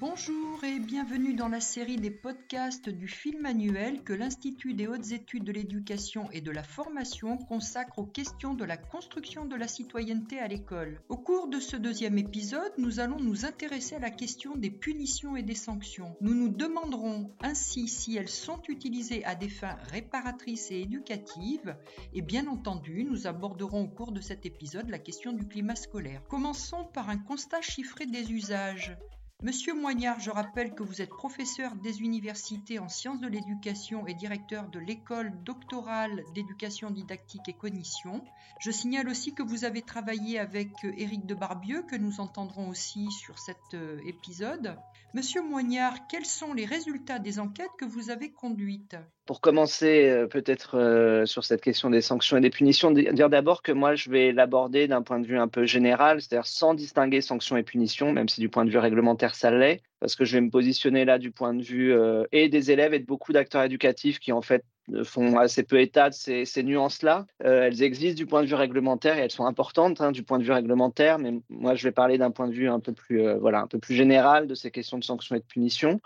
Bonjour et bienvenue dans la série des podcasts du film annuel que l'Institut des hautes études de l'éducation et de la formation consacre aux questions de la construction de la citoyenneté à l'école. Au cours de ce deuxième épisode, nous allons nous intéresser à la question des punitions et des sanctions. Nous nous demanderons ainsi si elles sont utilisées à des fins réparatrices et éducatives et bien entendu, nous aborderons au cours de cet épisode la question du climat scolaire. Commençons par un constat chiffré des usages. Monsieur Moignard, je rappelle que vous êtes professeur des universités en sciences de l'éducation et directeur de l'école doctorale d'éducation didactique et cognition. Je signale aussi que vous avez travaillé avec euh, Éric de Barbieux, que nous entendrons aussi sur cet euh, épisode. Monsieur Moignard, quels sont les résultats des enquêtes que vous avez conduites? Pour commencer euh, peut-être euh, sur cette question des sanctions et des punitions, dire d'abord que moi je vais l'aborder d'un point de vue un peu général, c'est-à-dire sans distinguer sanctions et punitions, même si du point de vue réglementaire ça l'est, parce que je vais me positionner là du point de vue euh, et des élèves et de beaucoup d'acteurs éducatifs qui en fait font assez peu état de ces, nuances-là. elles existent du point de vue réglementaire et elles sont importantes hein, du point de vue réglementaire, mais moi je vais parler d'un point de vue un peu plus, voilà, un peu plus général de ces questions de sanctions et de punitions.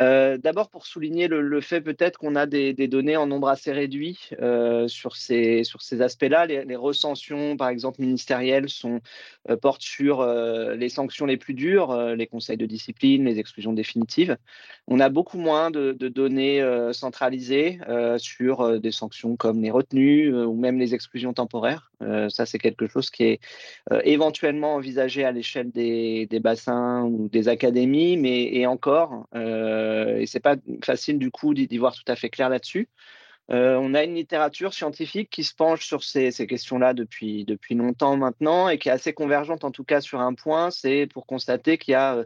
Euh, d'abord pour souligner le, fait peut-être qu'on a des, données en nombre assez réduit euh, sur ces, sur ces aspects-là. Les, recensions, par exemple, ministérielles sont, euh, portent sur les sanctions les plus dures, les conseils de discipline, les exclusions définitives. On a beaucoup moins de, données centralisées sur des sanctions comme les retenues ou même les exclusions temporaires. ça, c'est quelque chose qui est éventuellement envisagé à l'échelle des, des, bassins ou des académies, mais et encore. Euh, et c'est pas facile du coup d'y voir tout à fait clair là-dessus. Euh, on a une littérature scientifique qui se penche sur ces, questions-là depuis, depuis longtemps maintenant et qui est assez convergente en tout cas sur un point, c'est pour constater qu'il y a euh,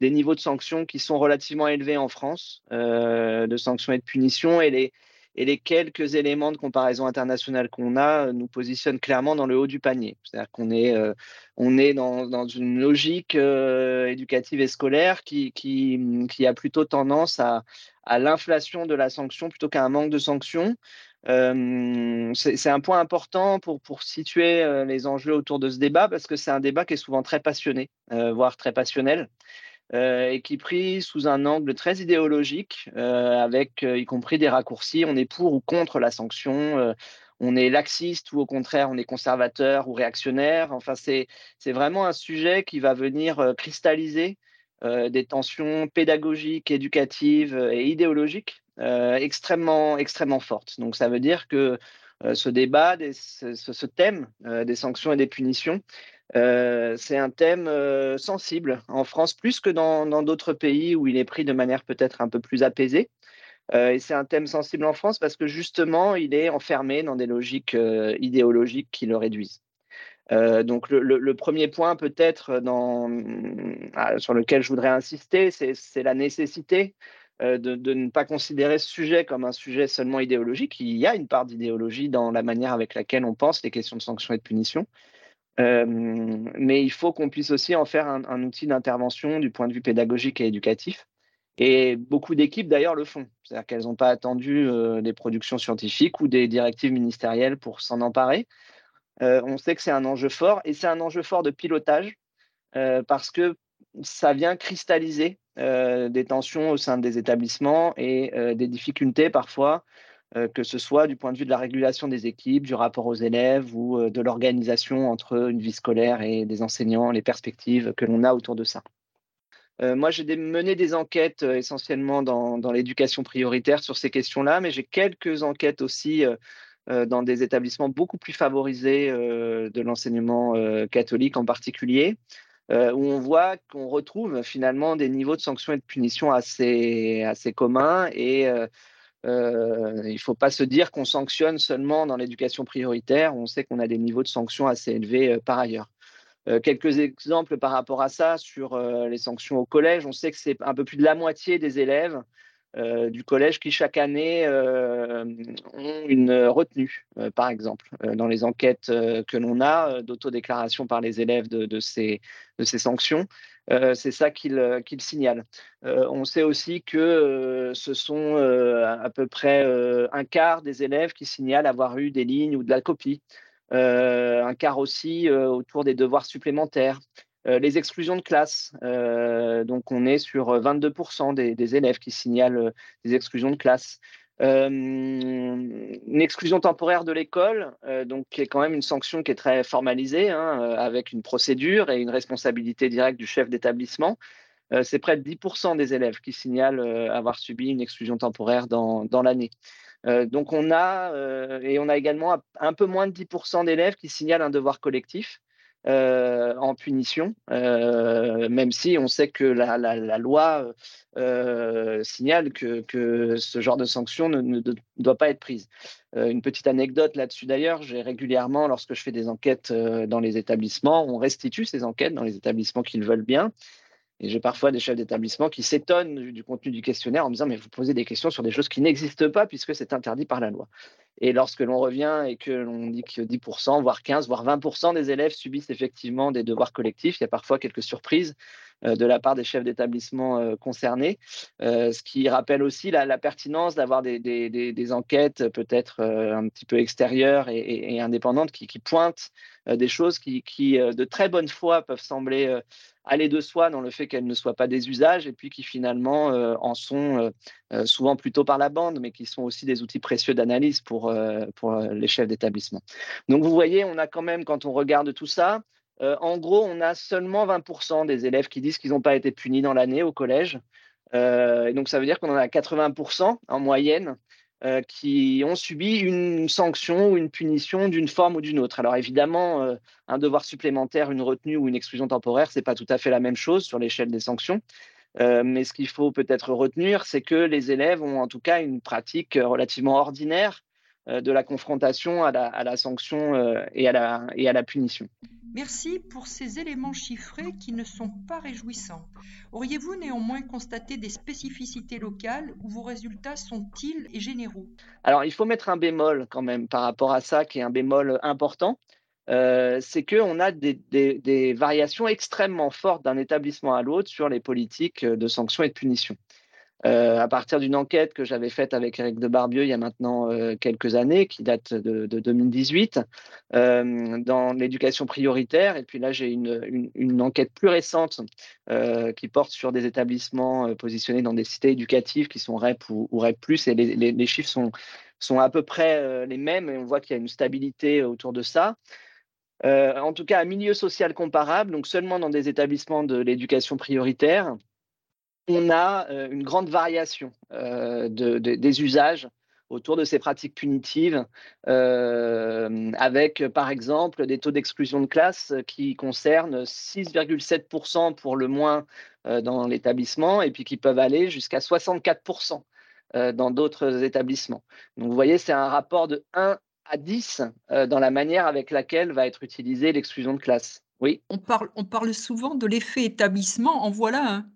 des niveaux de sanctions qui sont relativement élevés en France, de sanctions et de punitions, et les, et les quelques éléments de comparaison internationale qu'on a euh, nous positionnent clairement dans le haut du panier. C'est-à-dire qu'on est, euh, on est dans, une logique euh, éducative et scolaire qui, qui, a plutôt tendance à, à l'inflation de la sanction plutôt qu'à un manque de sanction. c'est un point important pour, pour situer les enjeux autour de ce débat parce que c'est un débat qui est souvent très passionné, voire très passionnel. Euh, et qui pris sous un angle très idéologique, euh, avec euh, y compris des raccourcis. On est pour ou contre la sanction, on est laxiste ou au contraire on est conservateur ou réactionnaire. Enfin, c'est vraiment un sujet qui va venir cristalliser des tensions pédagogiques, éducatives et idéologiques extrêmement, extrêmement fortes. Donc ça veut dire que ce débat, ce, thème des sanctions et des punitions, euh, c'est un thème euh, sensible en France plus que dans d'autres pays où il est pris de manière peut-être un peu plus apaisée. Euh, et c'est un thème sensible en France parce que justement, il est enfermé dans des logiques idéologiques qui le réduisent. donc le, premier point peut-être sur lequel je voudrais insister, c'est la nécessité de, de, ne pas considérer ce sujet comme un sujet seulement idéologique. Il y a une part d'idéologie dans la manière avec laquelle on pense les questions de sanctions et de punitions. Euh, mais il faut qu'on puisse aussi en faire un, outil d'intervention du point de vue pédagogique et éducatif. Et beaucoup d'équipes d'ailleurs le font. C'est-à-dire qu'elles n'ont pas attendu euh, des productions scientifiques ou des directives ministérielles pour s'en emparer. Euh, on sait que c'est un enjeu fort et c'est un enjeu fort de pilotage parce que ça vient cristalliser des tensions au sein des établissements et des difficultés parfois que ce soit du point de vue de la régulation des équipes, du rapport aux élèves ou euh, de l'organisation entre une vie scolaire et des enseignants, les perspectives que l'on a autour de ça. Euh, moi, j'ai mené des enquêtes essentiellement dans, l'éducation prioritaire sur ces questions-là, mais j'ai quelques enquêtes aussi dans des établissements beaucoup plus favorisés de l'enseignement catholique en particulier, où on voit qu'on retrouve finalement des niveaux de sanctions et de punitions assez, assez communs et euh, il ne faut pas se dire qu'on sanctionne seulement dans l'éducation prioritaire. On sait qu'on a des niveaux de sanctions assez élevés euh, par ailleurs. Euh, quelques exemples par rapport à ça sur les sanctions au collège. On sait que c'est un peu plus de la moitié des élèves euh, du collège qui chaque année euh, ont une retenue, euh, par exemple, dans les enquêtes que l'on a d'autodéclaration par les élèves de, ces, de ces, sanctions. c'est ça qu'ils signalent. on sait aussi que ce sont à peu près un quart des élèves qui signalent avoir eu des lignes ou de la copie un quart aussi autour des devoirs supplémentaires. Les exclusions de classe, donc on est sur 22% des, des, élèves qui signalent des exclusions de classe. une exclusion temporaire de l'école, donc qui est quand même une sanction qui est très formalisée, hein, avec une procédure et une responsabilité directe du chef d'établissement. Euh, c'est près de 10% des élèves qui signalent euh, avoir subi une exclusion temporaire dans, dans l'année. Euh, donc on a, et on a également un peu moins de 10% d'élèves qui signalent un devoir collectif. En punition, même si on sait que la, loi signale que, ce genre de sanction ne, ne, doit pas être prise. une petite anecdote là-dessus d'ailleurs, j'ai régulièrement, lorsque je fais des enquêtes dans les établissements, on restitue ces enquêtes dans les établissements qu'ils veulent bien. Et j'ai parfois des chefs d'établissement qui s'étonnent du, contenu du questionnaire en me disant Mais vous posez des questions sur des choses qui n'existent pas puisque c'est interdit par la loi. Et lorsque l'on revient et que l'on dit que 10%, voire 15, voire 20% des élèves subissent effectivement des devoirs collectifs, il y a parfois quelques surprises euh, de la part des chefs d'établissement euh, concernés, euh, ce qui rappelle aussi la, pertinence d'avoir des, enquêtes peut-être un petit peu extérieures et, indépendantes qui, pointent des choses qui, de très bonne foi, peuvent sembler aller de soi dans le fait qu'elles ne soient pas des usages et puis qui finalement en sont souvent plutôt par la bande, mais qui sont aussi des outils précieux d'analyse pour, les chefs d'établissement. Donc vous voyez, on a quand même, quand on regarde tout ça, euh, en gros, on a seulement 20% des élèves qui disent qu'ils n'ont pas été punis dans l'année au collège. Euh, et donc, ça veut dire qu'on en a 80% en moyenne euh, qui ont subi une sanction ou une punition d'une forme ou d'une autre. Alors, évidemment, un devoir supplémentaire, une retenue ou une exclusion temporaire, ce n'est pas tout à fait la même chose sur l'échelle des sanctions. mais ce qu'il faut peut-être retenir, c'est que les élèves ont en tout cas une pratique relativement ordinaire de la confrontation à la, sanction et à la punition. Merci pour ces éléments chiffrés qui ne sont pas réjouissants. Auriez-vous néanmoins constaté des spécificités locales où vos résultats sont-ils généraux? Alors, il faut mettre un bémol quand même par rapport à ça, qui est un bémol important. Euh, c'est qu'on a des, variations extrêmement fortes d'un établissement à l'autre sur les politiques de sanctions et de punition. Euh, à partir d'une enquête que j'avais faite avec Eric de Barbieux il y a maintenant euh, quelques années, qui date de, 2018, euh, dans l'éducation prioritaire. Et puis là, j'ai une, enquête plus récente qui porte sur des établissements positionnés dans des cités éducatives qui sont REP ou, REP+, et les, chiffres sont, sont à peu près les mêmes, et on voit qu'il y a une stabilité autour de ça. en tout cas, un milieu social comparable, donc seulement dans des établissements de l'éducation prioritaire, on a euh, une grande variation euh, des usages autour de ces pratiques punitives, euh, avec par exemple des taux d'exclusion de classe qui concernent 6,7% pour le moins dans l'établissement et puis qui peuvent aller jusqu'à 64% dans d'autres établissements. Donc vous voyez, c'est un rapport de 1 à 10 dans la manière avec laquelle va être utilisée l'exclusion de classe. Oui? On parle, on parle souvent de l'effet établissement, en voilà un.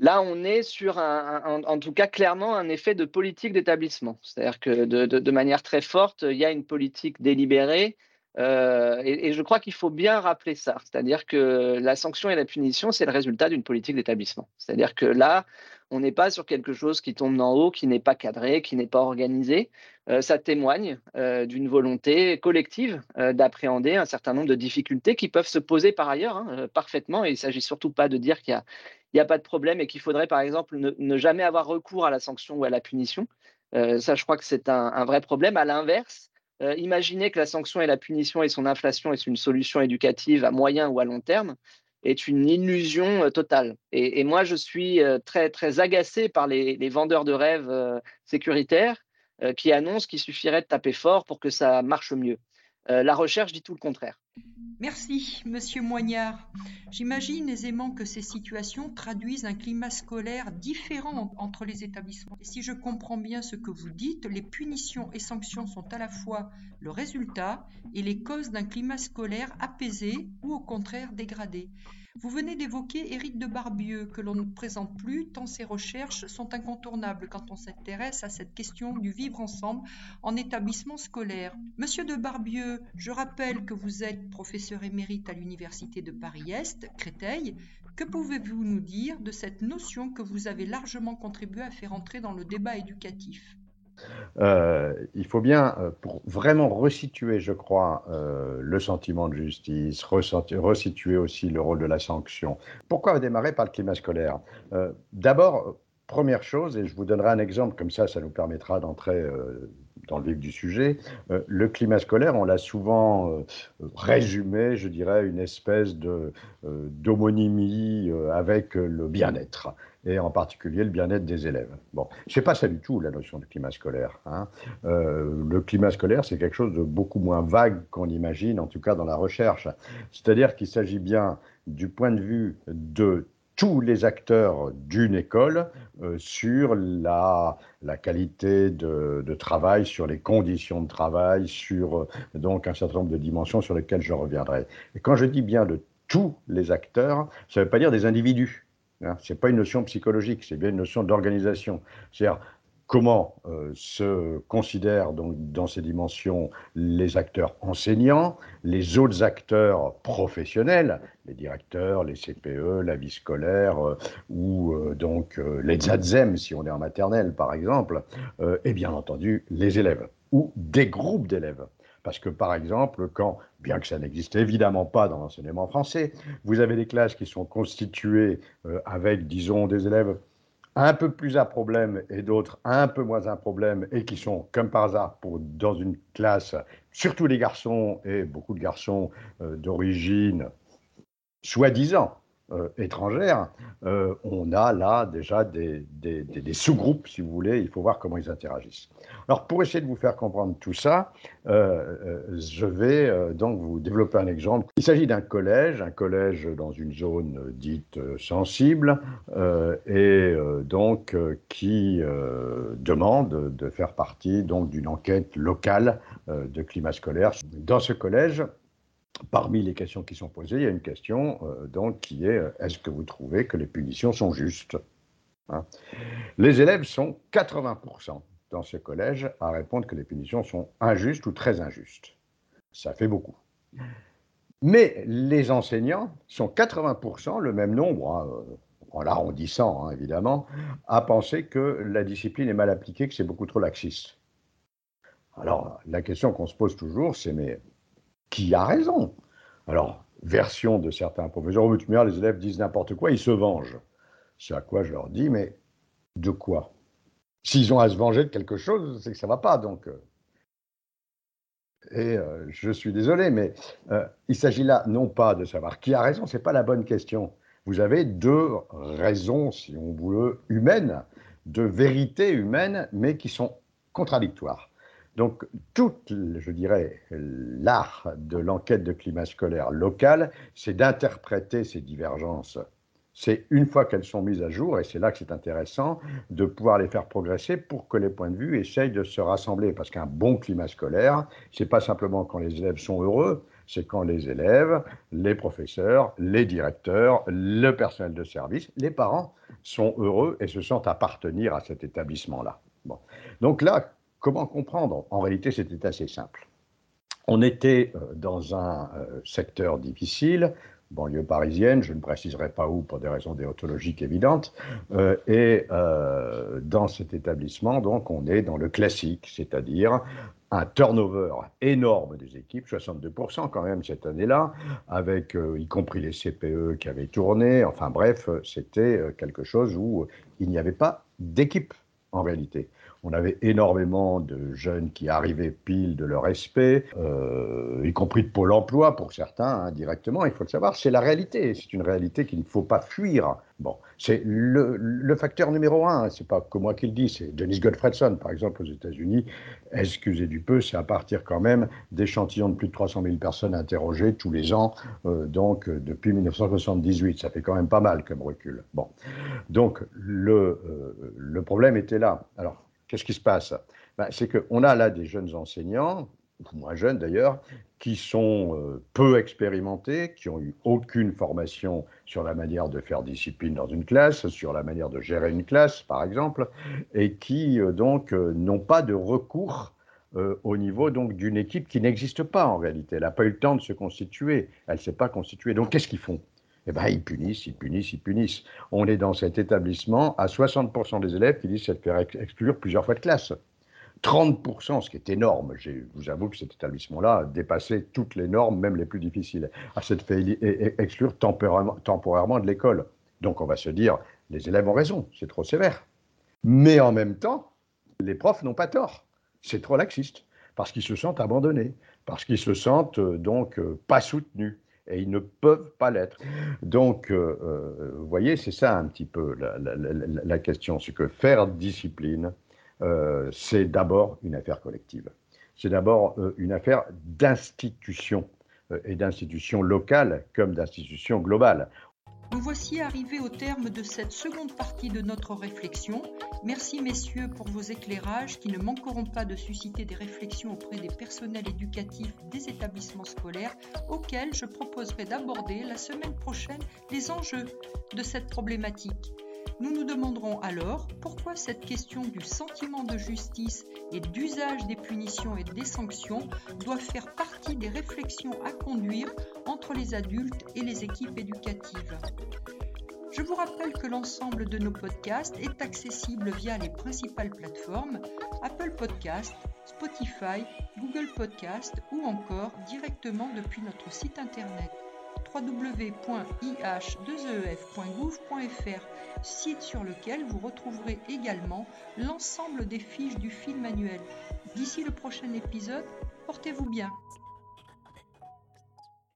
Là, on est sur, un, en tout cas, clairement un effet de politique d'établissement. C'est-à-dire que de, manière très forte, il y a une politique délibérée. Euh, et, je crois qu'il faut bien rappeler ça. C'est-à-dire que la sanction et la punition, c'est le résultat d'une politique d'établissement. C'est-à-dire que là, on n'est pas sur quelque chose qui tombe d'en haut, qui n'est pas cadré, qui n'est pas organisé. Euh, ça témoigne euh, d'une volonté collective d'appréhender un certain nombre de difficultés qui peuvent se poser par ailleurs hein, parfaitement. Et il ne s'agit surtout pas de dire qu'il n'y a pas de problème et qu'il faudrait, par exemple, ne, jamais avoir recours à la sanction ou à la punition. Euh, ça, je crois que c'est un, vrai problème. À l'inverse, euh, imaginez que la sanction et la punition et son inflation est une solution éducative à moyen ou à long terme est une illusion euh, totale. Et, moi, je suis très, très agacé par les, les vendeurs de rêves sécuritaires qui annoncent qu'il suffirait de taper fort pour que ça marche mieux. La recherche dit tout le contraire. Merci, Monsieur Moignard. J'imagine aisément que ces situations traduisent un climat scolaire différent entre les établissements. Et si je comprends bien ce que vous dites, les punitions et sanctions sont à la fois le résultat et les causes d'un climat scolaire apaisé ou au contraire dégradé. Vous venez d'évoquer Éric de Barbieux, que l'on ne présente plus tant ses recherches sont incontournables quand on s'intéresse à cette question du vivre ensemble en établissement scolaire. Monsieur de Barbieux, je rappelle que vous êtes professeur émérite à l'Université de Paris-Est, Créteil. Que pouvez-vous nous dire de cette notion que vous avez largement contribué à faire entrer dans le débat éducatif? Euh, il faut bien, euh, pour vraiment resituer, je crois, euh, le sentiment de justice, resituer aussi le rôle de la sanction. Pourquoi démarrer par le climat scolaire? D'abord, première chose, et je vous donnerai un exemple, comme ça, ça nous permettra d'entrer dans le vif du sujet. le climat scolaire, on l'a souvent résumé, je dirais, une espèce de d'homonymie avec le bien-être et en particulier le bien-être des élèves. Bon, sais pas ça du tout la notion de climat scolaire. Hein. Euh, le climat scolaire, c'est quelque chose de beaucoup moins vague qu'on imagine, en tout cas dans la recherche. C'est-à-dire qu'il s'agit bien du point de vue de tous les acteurs d'une école euh, sur la, qualité de, de, travail, sur les conditions de travail, sur euh, donc un certain nombre de dimensions sur lesquelles je reviendrai. Et quand je dis bien de tous les acteurs, ça ne veut pas dire des individus. Hein, ce n'est pas une notion psychologique, c'est bien une notion d'organisation. C'est-à-dire comment euh, se considèrent donc, dans ces dimensions les acteurs enseignants, les autres acteurs professionnels, les directeurs, les CPE, la vie scolaire, euh, ou euh, donc les ZADZEM, si on est en maternelle par exemple, et bien entendu les élèves, ou des groupes d'élèves. Parce que, par exemple, quand, bien que ça n'existe évidemment pas dans l'enseignement français, vous avez des classes qui sont constituées avec, disons, des élèves un peu plus à problème et d'autres un peu moins à problème et qui sont, comme par hasard, pour, dans une classe, surtout les garçons et beaucoup de garçons euh, d'origine soi-disant euh, étrangères, euh, on a là déjà des, sous-groupes, si vous voulez, il faut voir comment ils interagissent. Alors pour essayer de vous faire comprendre tout ça, euh, je vais donc vous développer un exemple. Il s'agit d'un collège, un collège dans une zone dite sensible, et donc qui demande de faire partie donc d'une enquête locale de climat scolaire. Dans ce collège, Parmi les questions qui sont posées, il y a une question euh, donc, qui est euh, est-ce que vous trouvez que les punitions sont justes hein? Les élèves sont 80% dans ce collège à répondre que les punitions sont injustes ou très injustes. Ça fait beaucoup. Mais les enseignants sont 80%, le même nombre, hein, euh, en l'arrondissant hein, évidemment, à penser que la discipline est mal appliquée, que c'est beaucoup trop laxiste. Alors, la question qu'on se pose toujours, c'est mais qui a raison. Alors, version de certains professeurs, les élèves disent n'importe quoi, ils se vengent. C'est à quoi je leur dis, mais de quoi? S'ils ont à se venger de quelque chose, c'est que ça ne va pas. Donc, euh. et euh, je suis désolé, mais euh, il s'agit là non pas de savoir qui a raison, ce n'est pas la bonne question. Vous avez deux raisons, si on veut, humaines, de vérités humaines, mais qui sont contradictoires. Donc, tout, je dirais, l'art de l'enquête de climat scolaire local, c'est d'interpréter ces divergences. C'est une fois qu'elles sont mises à jour, et c'est là que c'est intéressant, de pouvoir les faire progresser pour que les points de vue essayent de se rassembler. Parce qu'un bon climat scolaire, c'est pas simplement quand les élèves sont heureux, c'est quand les élèves, les professeurs, les directeurs, le personnel de service, les parents sont heureux et se sentent appartenir à cet établissement-là. Bon. Donc là, Comment comprendre? En réalité, c'était assez simple. On était euh, dans un euh, secteur difficile, banlieue parisienne, je ne préciserai pas où pour des raisons déontologiques évidentes, euh, et dans cet établissement, donc, on est dans le classique, c'est-à-dire un turnover énorme des équipes, 62% quand même cette année-là, avec y compris les CPE qui avaient tourné, enfin bref, c'était quelque chose où il n'y avait pas d'équipe en réalité. On avait énormément de jeunes qui arrivaient pile de leur respect, euh, y compris de Pôle emploi pour certains, hein, directement. Il faut le savoir, c'est la réalité. C'est une réalité qu'il ne faut pas fuir. Bon, c'est le, facteur numéro un. C'est pas que moi qui le dis, c'est Dennis Gottfredson, par exemple, aux États-Unis. Excusez du peu, c'est à partir quand même d'échantillons de plus de 300 000 personnes interrogées tous les ans, euh, donc euh, depuis 1978. Ça fait quand même pas mal comme recul. Bon, donc le, le problème était là. Alors, Qu'est-ce qui se passe? Ben, C'est qu'on a là des jeunes enseignants, moins jeunes d'ailleurs, qui sont euh, peu expérimentés, qui n'ont eu aucune formation sur la manière de faire discipline dans une classe, sur la manière de gérer une classe, par exemple, et qui euh, donc euh, n'ont pas de recours au niveau donc d'une équipe qui n'existe pas en réalité. Elle n'a pas eu le temps de se constituer, elle ne s'est pas constituée. Donc qu'est-ce qu'ils font? Eh bien, ils punissent, ils punissent, ils punissent. On est dans cet établissement à 60% des élèves qui disent se faire exclure plusieurs fois de classe. 30%, ce qui est énorme. Je vous avoue que cet établissement-là dépassait toutes les normes, même les plus difficiles, à s'être fait exclure temporairement de l'école. Donc on va se dire, les élèves ont raison, c'est trop sévère. Mais en même temps, les profs n'ont pas tort. C'est trop laxiste, parce qu'ils se sentent abandonnés, parce qu'ils se sentent euh, donc euh, pas soutenus et ils ne peuvent pas l'être. Donc, euh, vous voyez, c'est ça un petit peu la, question, c'est que faire discipline, c'est d'abord une affaire collective. C'est d'abord une affaire d'institution et d'institution locale comme d'institution globale. Nous voici arrivés au terme de cette seconde partie de notre réflexion. Merci messieurs pour vos éclairages qui ne manqueront pas de susciter des réflexions auprès des personnels éducatifs des établissements scolaires auxquels je proposerai d'aborder la semaine prochaine les enjeux de cette problématique. Nous nous demanderons alors pourquoi cette question du sentiment de justice et d'usage des punitions et des sanctions doit faire partie des réflexions à conduire entre les adultes et les équipes éducatives. Je vous rappelle que l'ensemble de nos podcasts est accessible via les principales plateformes Apple Podcast, Spotify, Google Podcast ou encore directement depuis notre site internet www.ih2ef.gouv.fr, site sur lequel vous retrouverez également l'ensemble des fiches du film annuel. D'ici le prochain épisode, portez-vous bien.